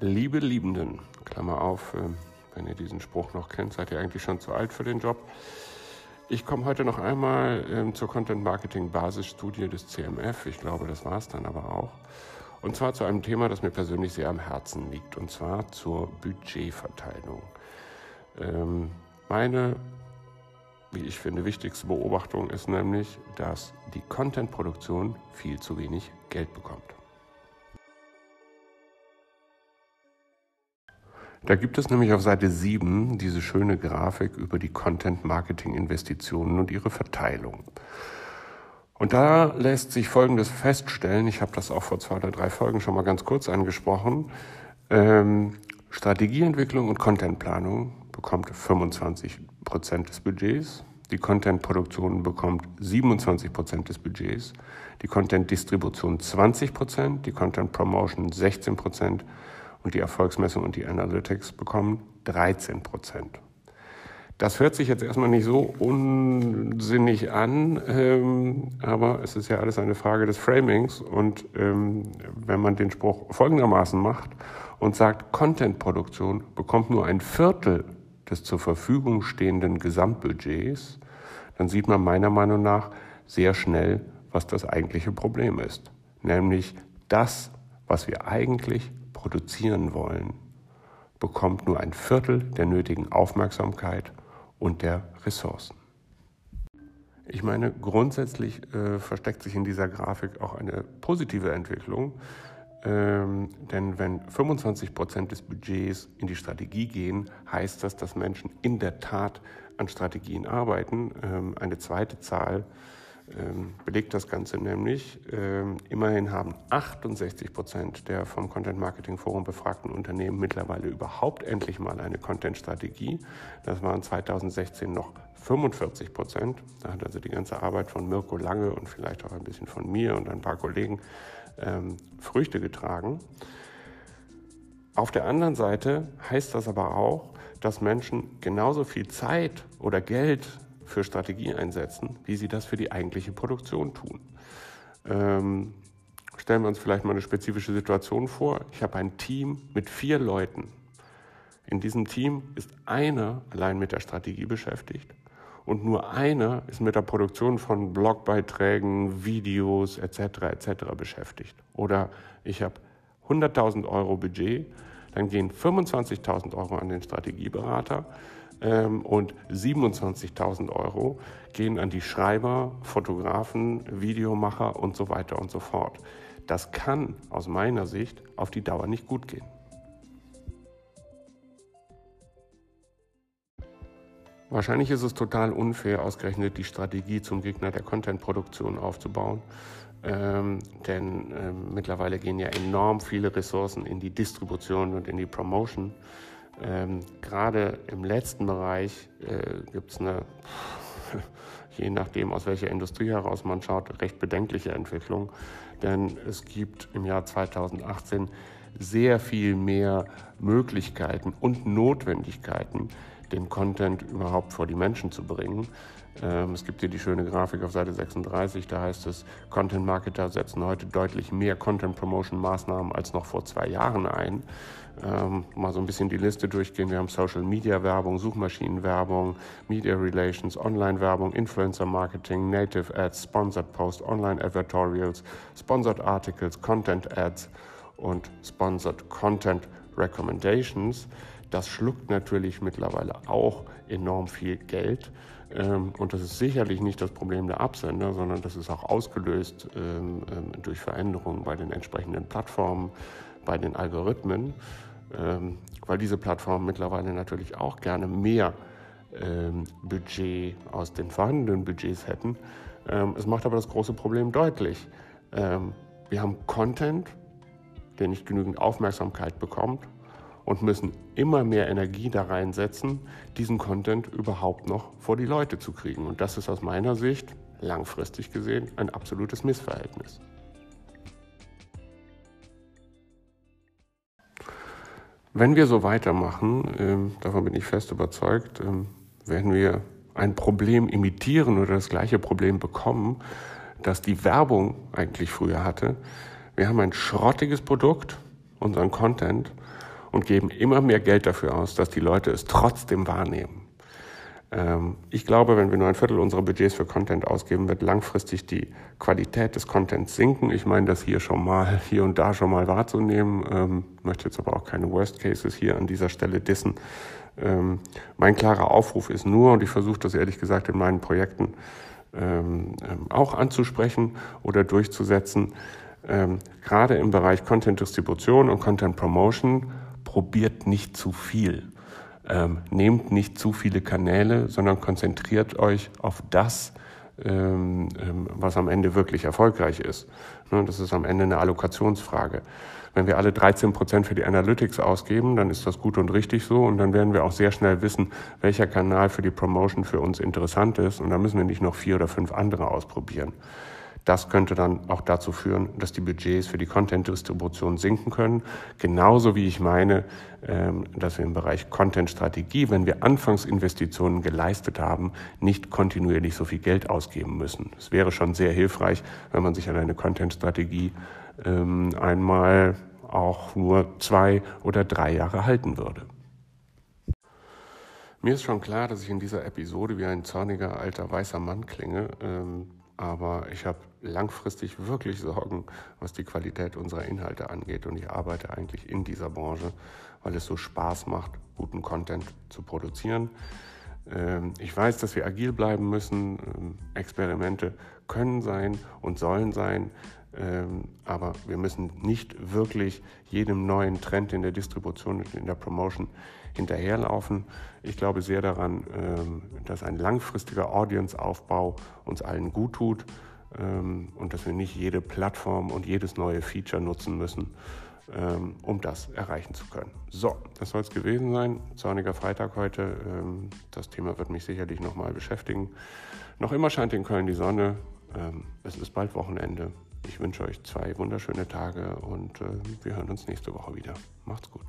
liebe Liebenden, Klammer auf, ähm, wenn ihr diesen Spruch noch kennt, seid ihr eigentlich schon zu alt für den Job. Ich komme heute noch einmal ähm, zur Content Marketing Basisstudie des CMF. Ich glaube, das war es dann aber auch. Und zwar zu einem Thema, das mir persönlich sehr am Herzen liegt, und zwar zur Budgetverteilung. Ähm, meine, wie ich finde, wichtigste Beobachtung ist nämlich, dass die Contentproduktion viel zu wenig Geld bekommt. Da gibt es nämlich auf Seite 7 diese schöne Grafik über die Content-Marketing-Investitionen und ihre Verteilung. Und da lässt sich Folgendes feststellen, ich habe das auch vor zwei oder drei Folgen schon mal ganz kurz angesprochen, ähm, Strategieentwicklung und Contentplanung bekommt 25 Prozent des Budgets, die Contentproduktion bekommt 27 Prozent des Budgets, die Content-Distribution 20 Prozent, die Content-Promotion 16 Prozent und die Erfolgsmessung und die Analytics bekommen 13 Prozent. Das hört sich jetzt erstmal nicht so unsinnig an, ähm, aber es ist ja alles eine Frage des Framings. Und ähm, wenn man den Spruch folgendermaßen macht und sagt, Contentproduktion bekommt nur ein Viertel des zur Verfügung stehenden Gesamtbudgets, dann sieht man meiner Meinung nach sehr schnell, was das eigentliche Problem ist. Nämlich das, was wir eigentlich produzieren wollen, bekommt nur ein Viertel der nötigen Aufmerksamkeit und der Ressourcen. Ich meine, grundsätzlich äh, versteckt sich in dieser Grafik auch eine positive Entwicklung, ähm, denn wenn 25 Prozent des Budgets in die Strategie gehen, heißt das, dass Menschen in der Tat an Strategien arbeiten. Ähm, eine zweite Zahl belegt das Ganze nämlich. Ähm, immerhin haben 68 Prozent der vom Content Marketing Forum befragten Unternehmen mittlerweile überhaupt endlich mal eine Content-Strategie. Das waren 2016 noch 45 Prozent. Da hat also die ganze Arbeit von Mirko Lange und vielleicht auch ein bisschen von mir und ein paar Kollegen ähm, Früchte getragen. Auf der anderen Seite heißt das aber auch, dass Menschen genauso viel Zeit oder Geld für Strategie einsetzen, wie sie das für die eigentliche Produktion tun. Ähm, stellen wir uns vielleicht mal eine spezifische Situation vor. Ich habe ein Team mit vier Leuten. In diesem Team ist einer allein mit der Strategie beschäftigt und nur einer ist mit der Produktion von Blogbeiträgen, Videos etc. etc. beschäftigt. Oder ich habe 100.000 Euro Budget, dann gehen 25.000 Euro an den Strategieberater ähm, und 27.000 Euro gehen an die Schreiber, Fotografen, Videomacher und so weiter und so fort. Das kann aus meiner Sicht auf die Dauer nicht gut gehen. Wahrscheinlich ist es total unfair, ausgerechnet die Strategie zum Gegner der Content-Produktion aufzubauen. Ähm, denn ähm, mittlerweile gehen ja enorm viele Ressourcen in die Distribution und in die Promotion. Ähm, Gerade im letzten Bereich äh, gibt es eine, je nachdem aus welcher Industrie heraus man schaut, recht bedenkliche Entwicklung. Denn es gibt im Jahr 2018 sehr viel mehr Möglichkeiten und Notwendigkeiten, den Content überhaupt vor die Menschen zu bringen. Ähm, es gibt hier die schöne Grafik auf Seite 36, da heißt es, Content Marketer setzen heute deutlich mehr Content Promotion Maßnahmen als noch vor zwei Jahren ein. Ähm, mal so ein bisschen die Liste durchgehen. Wir haben Social Media Werbung, Suchmaschinenwerbung, Media Relations, Online Werbung, Influencer Marketing, Native Ads, Sponsored Post, Online Advertorials, Sponsored Articles, Content Ads und Sponsored Content Recommendations. Das schluckt natürlich mittlerweile auch enorm viel Geld. Ähm, und das ist sicherlich nicht das Problem der Absender, sondern das ist auch ausgelöst ähm, ähm, durch Veränderungen bei den entsprechenden Plattformen, bei den Algorithmen, weil diese Plattformen mittlerweile natürlich auch gerne mehr Budget aus den vorhandenen Budgets hätten. Es macht aber das große Problem deutlich. Wir haben Content, der nicht genügend Aufmerksamkeit bekommt und müssen immer mehr Energie da reinsetzen, diesen Content überhaupt noch vor die Leute zu kriegen. Und das ist aus meiner Sicht langfristig gesehen ein absolutes Missverhältnis. Wenn wir so weitermachen, äh, davon bin ich fest überzeugt, äh, werden wir ein Problem imitieren oder das gleiche Problem bekommen, das die Werbung eigentlich früher hatte. Wir haben ein schrottiges Produkt, unseren Content, und geben immer mehr Geld dafür aus, dass die Leute es trotzdem wahrnehmen. Ähm, ich glaube, wenn wir nur ein Viertel unserer Budgets für Content ausgeben, wird langfristig die Qualität des Contents sinken. Ich meine, das hier schon mal, hier und da schon mal wahrzunehmen, ähm, möchte jetzt aber auch keine Worst Cases hier an dieser Stelle dissen. Ähm, mein klarer Aufruf ist nur, und ich versuche das ehrlich gesagt in meinen Projekten auch anzusprechen oder durchzusetzen, gerade im Bereich Content-Distribution und Content-Promotion, probiert nicht zu viel. Ähm, nehmt nicht zu viele Kanäle, sondern konzentriert euch auf das, ähm, ähm, was am Ende wirklich erfolgreich ist. Ne, das ist am Ende eine Allokationsfrage. Wenn wir alle 13 Prozent für die Analytics ausgeben, dann ist das gut und richtig so und dann werden wir auch sehr schnell wissen, welcher Kanal für die Promotion für uns interessant ist und dann müssen wir nicht noch vier oder fünf andere ausprobieren. Das könnte dann auch dazu führen, dass die Budgets für die Content-Distribution sinken können. Genauso wie ich meine, ähm, dass wir im Bereich Content-Strategie, wenn wir Anfangsinvestitionen geleistet haben, nicht kontinuierlich so viel Geld ausgeben müssen. Es wäre schon sehr hilfreich, wenn man sich an eine Content-Strategie ähm, einmal auch nur zwei oder drei Jahre halten würde. Mir ist schon klar, dass ich in dieser Episode wie ein zorniger alter weißer Mann klinge. Ähm, aber ich habe langfristig wirklich Sorgen, was die Qualität unserer Inhalte angeht. Und ich arbeite eigentlich in dieser Branche, weil es so Spaß macht, guten Content zu produzieren. Ähm, ich weiß, dass wir agil bleiben müssen. Ähm, Experimente können sein und sollen sein. Ähm, aber wir müssen nicht wirklich jedem neuen Trend in der Distribution und in der Promotion hinterherlaufen. Ich glaube sehr daran, dass ein langfristiger Audience-Aufbau uns allen gut tut und dass wir nicht jede Plattform und jedes neue Feature nutzen müssen, um das erreichen zu können. So, das soll es gewesen sein. Zorniger Freitag heute. Das Thema wird mich sicherlich nochmal beschäftigen. Noch immer scheint in Köln die Sonne. Es ist bald Wochenende. Ich wünsche euch zwei wunderschöne Tage und äh, wir hören uns nächste Woche wieder. Macht's gut.